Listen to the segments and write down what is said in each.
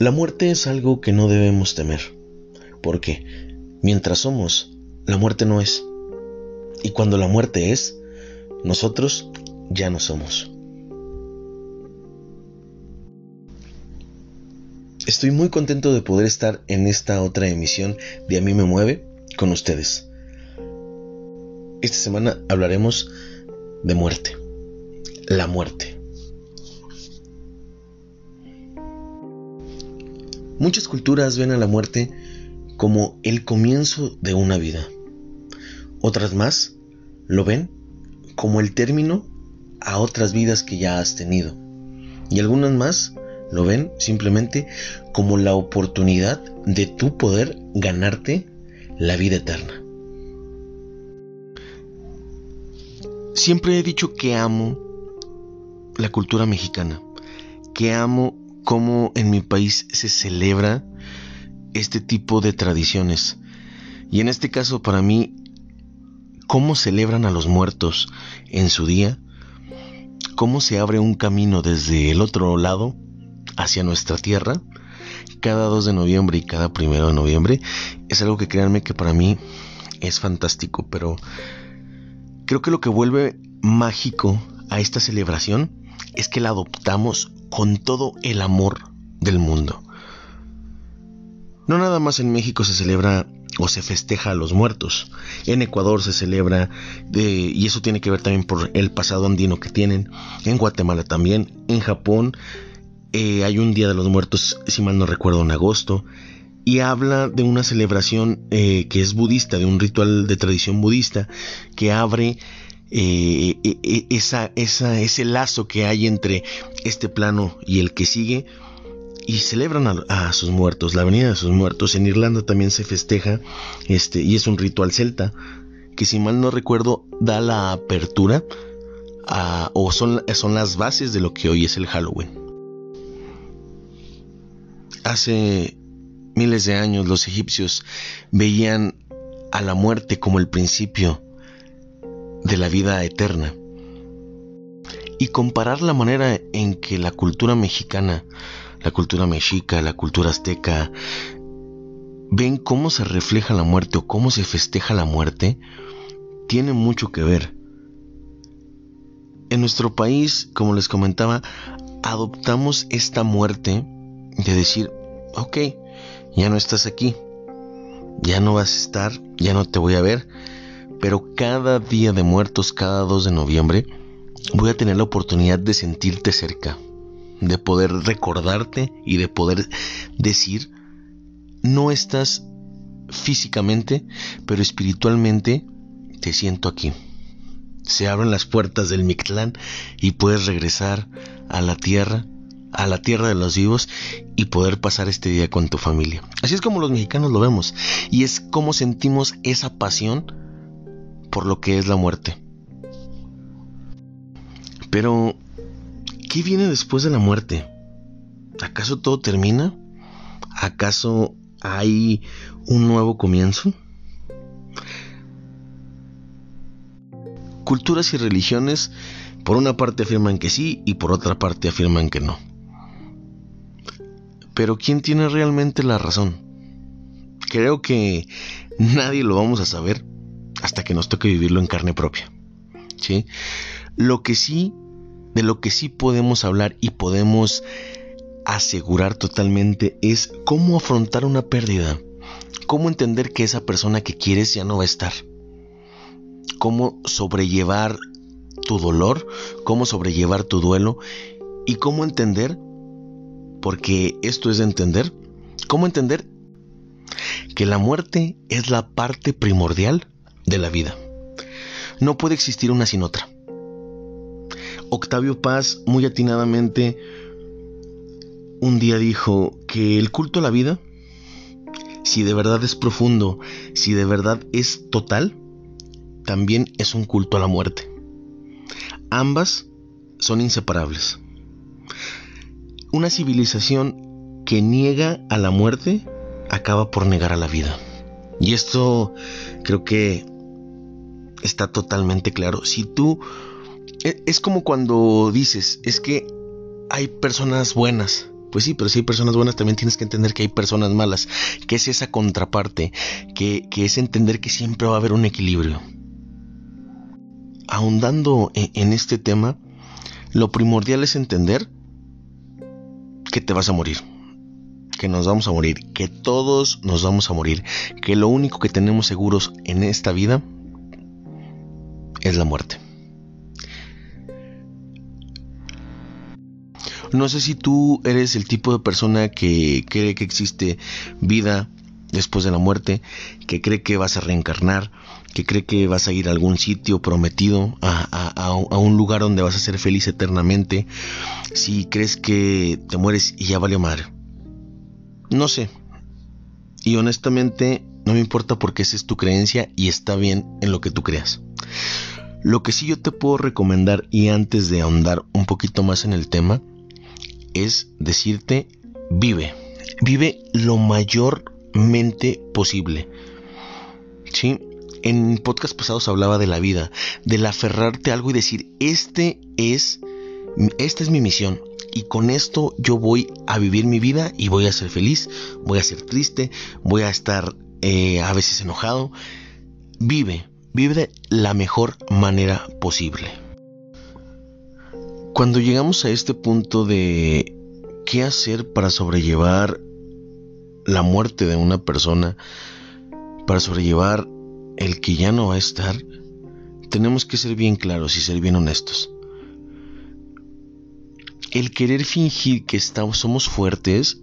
La muerte es algo que no debemos temer, porque mientras somos, la muerte no es. Y cuando la muerte es, nosotros ya no somos. Estoy muy contento de poder estar en esta otra emisión de A mí me mueve con ustedes. Esta semana hablaremos de muerte. La muerte. Muchas culturas ven a la muerte como el comienzo de una vida. Otras más lo ven como el término a otras vidas que ya has tenido. Y algunas más lo ven simplemente como la oportunidad de tu poder ganarte la vida eterna. Siempre he dicho que amo la cultura mexicana, que amo cómo en mi país se celebra este tipo de tradiciones. Y en este caso para mí, cómo celebran a los muertos en su día, cómo se abre un camino desde el otro lado hacia nuestra tierra, cada 2 de noviembre y cada 1 de noviembre, es algo que créanme que para mí es fantástico, pero creo que lo que vuelve mágico a esta celebración es que la adoptamos con todo el amor del mundo. No nada más en México se celebra o se festeja a los muertos. En Ecuador se celebra, y eso tiene que ver también por el pasado andino que tienen. En Guatemala también. En Japón eh, hay un Día de los Muertos, si mal no recuerdo, en agosto. Y habla de una celebración eh, que es budista, de un ritual de tradición budista, que abre eh, e, e, esa, ese lazo que hay entre este plano y el que sigue y celebran a, sus muertos, la venida de sus muertos. En Irlanda también se festeja este, y es un ritual celta que si mal no recuerdo da la apertura o son, son las bases de lo que hoy es el Halloween. Hace miles de años los egipcios veían a la muerte como el principio de la vida eterna. Y comparar la manera en que la cultura mexicana, la cultura mexica, la cultura azteca, ven cómo se refleja la muerte o cómo se festeja la muerte, tiene mucho que ver. En nuestro país, como les comentaba, adoptamos esta muerte de decir, ok, ya no estás aquí, ya no vas a estar, ya no te voy a ver, pero cada día de muertos, cada 2 de noviembre, voy a tener la oportunidad de sentirte cerca, de poder recordarte y de poder decir, no estás físicamente, pero espiritualmente te siento aquí. Se abren las puertas del Mictlán y puedes regresar a la tierra, a la tierra de los vivos y poder pasar este día con tu familia. Así es como los mexicanos lo vemos y es como sentimos esa pasión por lo que es la muerte. Pero, ¿qué viene después de la muerte? ¿Acaso todo termina? ¿Acaso hay un nuevo comienzo? Culturas y religiones por una parte afirman que sí y por otra parte afirman que no. Pero ¿quién tiene realmente la razón? Creo que nadie lo vamos a saber hasta que nos toque vivirlo en carne propia. ¿sí? Lo que sí, de lo que sí podemos hablar y podemos asegurar totalmente es cómo afrontar una pérdida, cómo entender que esa persona que quieres ya no va a estar, cómo sobrellevar tu dolor, cómo sobrellevar tu duelo y cómo entender, porque esto es de entender, cómo entender que la muerte es la parte primordial de la vida. No puede existir una sin otra. Octavio Paz muy atinadamente un día dijo que el culto a la vida, si de verdad es profundo, si de verdad es total, también es un culto a la muerte. Ambas son inseparables. Una civilización que niega a la muerte acaba por negar a la vida. Y esto creo que está totalmente claro. Si tú... E, es como cuando dices, es que hay personas buenas, Pues sí, pero si hay personas buenas también tienes que entender que hay personas malas, que es esa contraparte, que, es entender que siempre va a haber un equilibrio. Ahondando en, en este tema, lo primordial es entender que te vas a morir, que nos vamos a morir, que todos nos vamos a morir, que lo único que tenemos seguros en esta vida es la muerte. No sé si tú eres el tipo de persona que cree que existe vida después de la muerte, que cree que vas a reencarnar, que cree que vas a ir a algún sitio prometido, a, un lugar donde vas a ser feliz eternamente, si crees que te mueres y ya valió madre. No sé. Y honestamente no me importa porque esa es tu creencia y está bien en lo que tú creas. Lo que sí yo te puedo recomendar y antes de ahondar un poquito más en el tema, es decirte, vive, vive lo mayormente posible. ¿Sí? En podcast pasados hablaba de la vida, del aferrarte a algo y decir, este es, esta es mi misión. Y con esto yo voy a vivir mi vida y voy a ser feliz, voy a ser triste, voy a estar eh, a veces enojado. Vive, vive de la mejor manera posible. Cuando llegamos a este punto de qué hacer para sobrellevar la muerte de una persona, para sobrellevar el que ya no va a estar, tenemos que ser bien claros y ser bien honestos. El querer fingir que estamos, somos fuertes,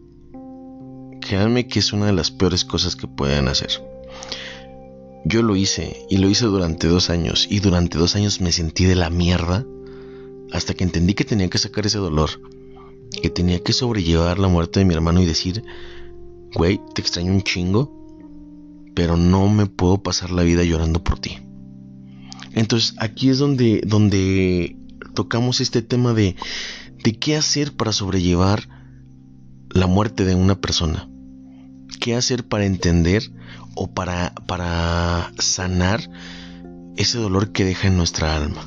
créanme que es una de las peores cosas que pueden hacer. Yo lo hice y lo hice durante dos años y durante dos años me sentí de la mierda hasta que entendí que tenía que sacar ese dolor, que tenía que sobrellevar la muerte de mi hermano y decir, güey, te extraño un chingo, pero no me puedo pasar la vida llorando por ti. Entonces aquí es donde, donde tocamos este tema de, de qué hacer para sobrellevar la muerte de una persona. ¿Qué hacer para entender o para, para sanar ese dolor que deja en nuestra alma?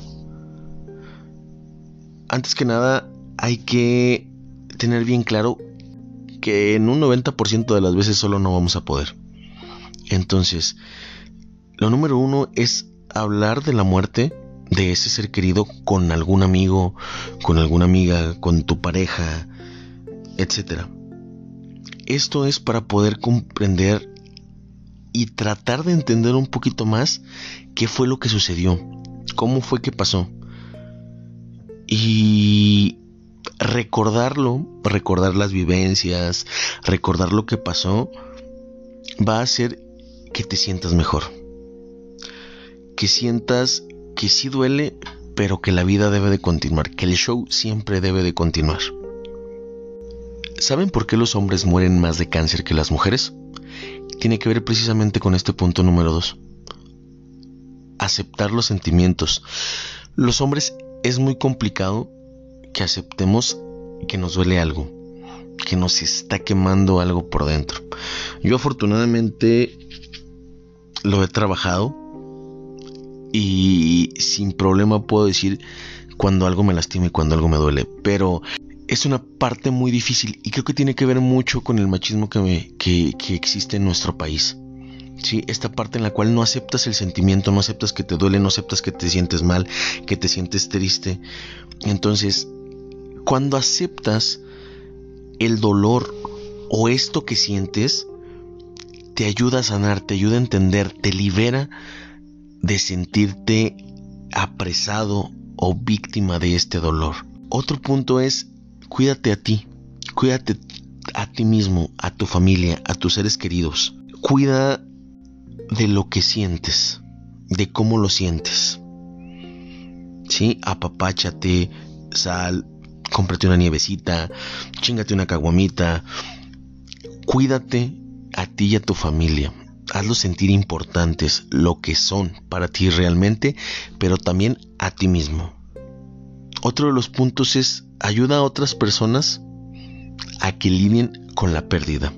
antes que nada hay que tener bien claro que en un 90% de las veces solo no vamos a poder. Entonces, lo número uno es hablar de la muerte de ese ser querido con algún amigo, con alguna amiga, con tu pareja, etc. Esto es para poder comprender y tratar de entender un poquito más qué fue lo que sucedió, cómo fue que pasó. Y recordarlo, recordar las vivencias, recordar lo que pasó, va a hacer que te sientas mejor. Que sientas que sí duele, pero que la vida debe de continuar, que el show siempre debe de continuar. ¿Saben por qué los hombres mueren más de cáncer que las mujeres? Tiene que ver precisamente con este punto número 2. Aceptar los sentimientos. Los hombres es muy complicado que aceptemos que nos duele algo, que nos está quemando algo por dentro. Yo afortunadamente lo he trabajado y sin problema puedo decir cuando algo me lastima y cuando algo me duele, pero es una parte muy difícil y creo que tiene que ver mucho con el machismo que, que existe en nuestro país. ¿sí? Esta parte en la cual no aceptas el sentimiento, no aceptas que te duele, no aceptas que te sientes mal, que te sientes triste. Entonces, cuando aceptas el dolor o esto que sientes, te ayuda a sanar, te ayuda a entender, te libera de sentirte apresado o víctima de este dolor. Otro punto es, cuídate a ti, cuídate a ti mismo, a tu familia, a tus seres queridos. Cuida de lo que sientes, de cómo lo sientes. ¿Sí? Apapáchate, sal, cómprate una nievecita, chingate una caguamita. Cuídate a ti y a tu familia. Hazlos sentir importantes, lo que son para ti realmente, pero también a ti mismo. Otro de los puntos es ayuda a otras personas a que lidien con la pérdida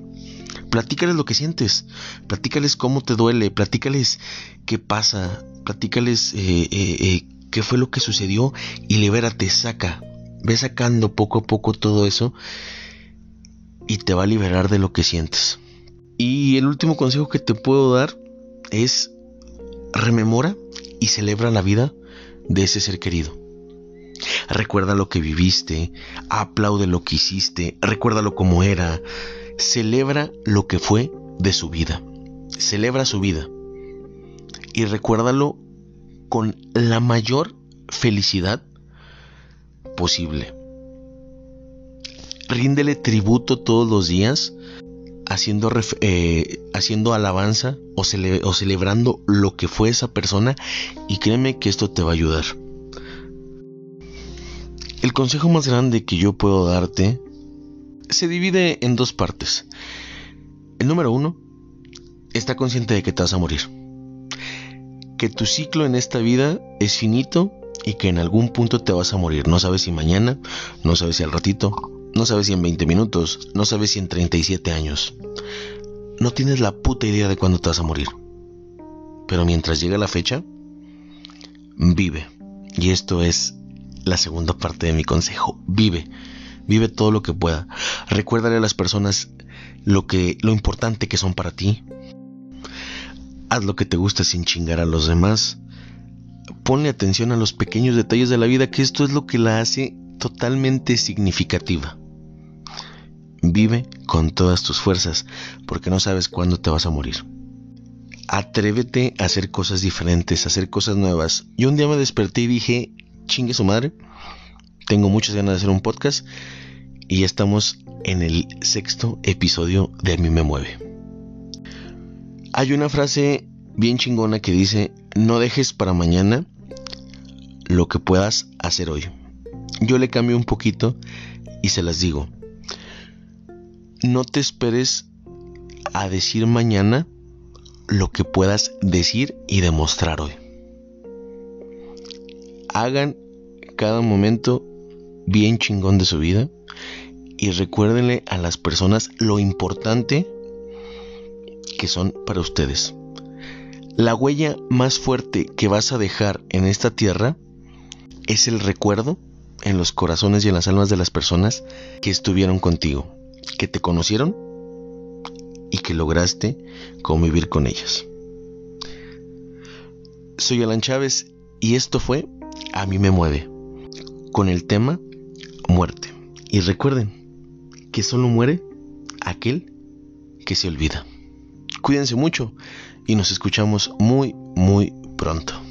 platícales lo que sientes, platícales cómo te duele, platícales qué pasa, platícales eh, eh, eh, qué fue lo que sucedió y libérate, saca, ve sacando poco a poco todo eso y te va a liberar de lo que sientes. Y el último consejo que te puedo dar es rememora y celebra la vida de ese ser querido. Recuerda lo que viviste, aplaude lo que hiciste, recuérdalo como era, celebra lo que fue de su vida, celebra su vida y recuérdalo con la mayor felicidad posible. Ríndele tributo todos los días haciendo, eh, haciendo alabanza o, o celebrando lo que fue esa persona y créeme que esto te va a ayudar. El consejo más grande que yo puedo darte se divide en dos partes. El número uno, está consciente de que te vas a morir. Que tu ciclo en esta vida es finito y que en algún punto te vas a morir. No sabes si mañana, no sabes si al ratito, no sabes si en 20 minutos, no sabes si en 37 años. No tienes la puta idea de cuándo te vas a morir. Pero mientras llega la fecha, vive. Y esto es la segunda parte de mi consejo. Vive. Vive todo lo que pueda. Recuérdale a las personas lo que lo importante que son para ti. Haz lo que te gusta sin chingar a los demás. Ponle atención a los pequeños detalles de la vida, que esto es lo que la hace totalmente significativa. Vive con todas tus fuerzas, porque no sabes cuándo te vas a morir. Atrévete a hacer cosas diferentes, a hacer cosas nuevas. Yo un día me desperté y dije, chingue su madre. Tengo muchas ganas de hacer un podcast y ya estamos en el sexto episodio de A mí me mueve. Hay una frase bien chingona que dice, no dejes para mañana lo que puedas hacer hoy. Yo le cambio un poquito y se las digo. No te esperes a decir mañana lo que puedas decir y demostrar hoy hagan cada momento bien chingón de su vida y recuérdenle a las personas lo importante que son para ustedes. La huella más fuerte que vas a dejar en esta tierra es el recuerdo en los corazones y en las almas de las personas que estuvieron contigo, que te conocieron y que lograste convivir con ellas. Soy Alan Chávez y esto fue a mí me mueve con el tema muerte. Y recuerden que solo muere aquel que se olvida. Cuídense mucho y nos escuchamos muy, muy pronto.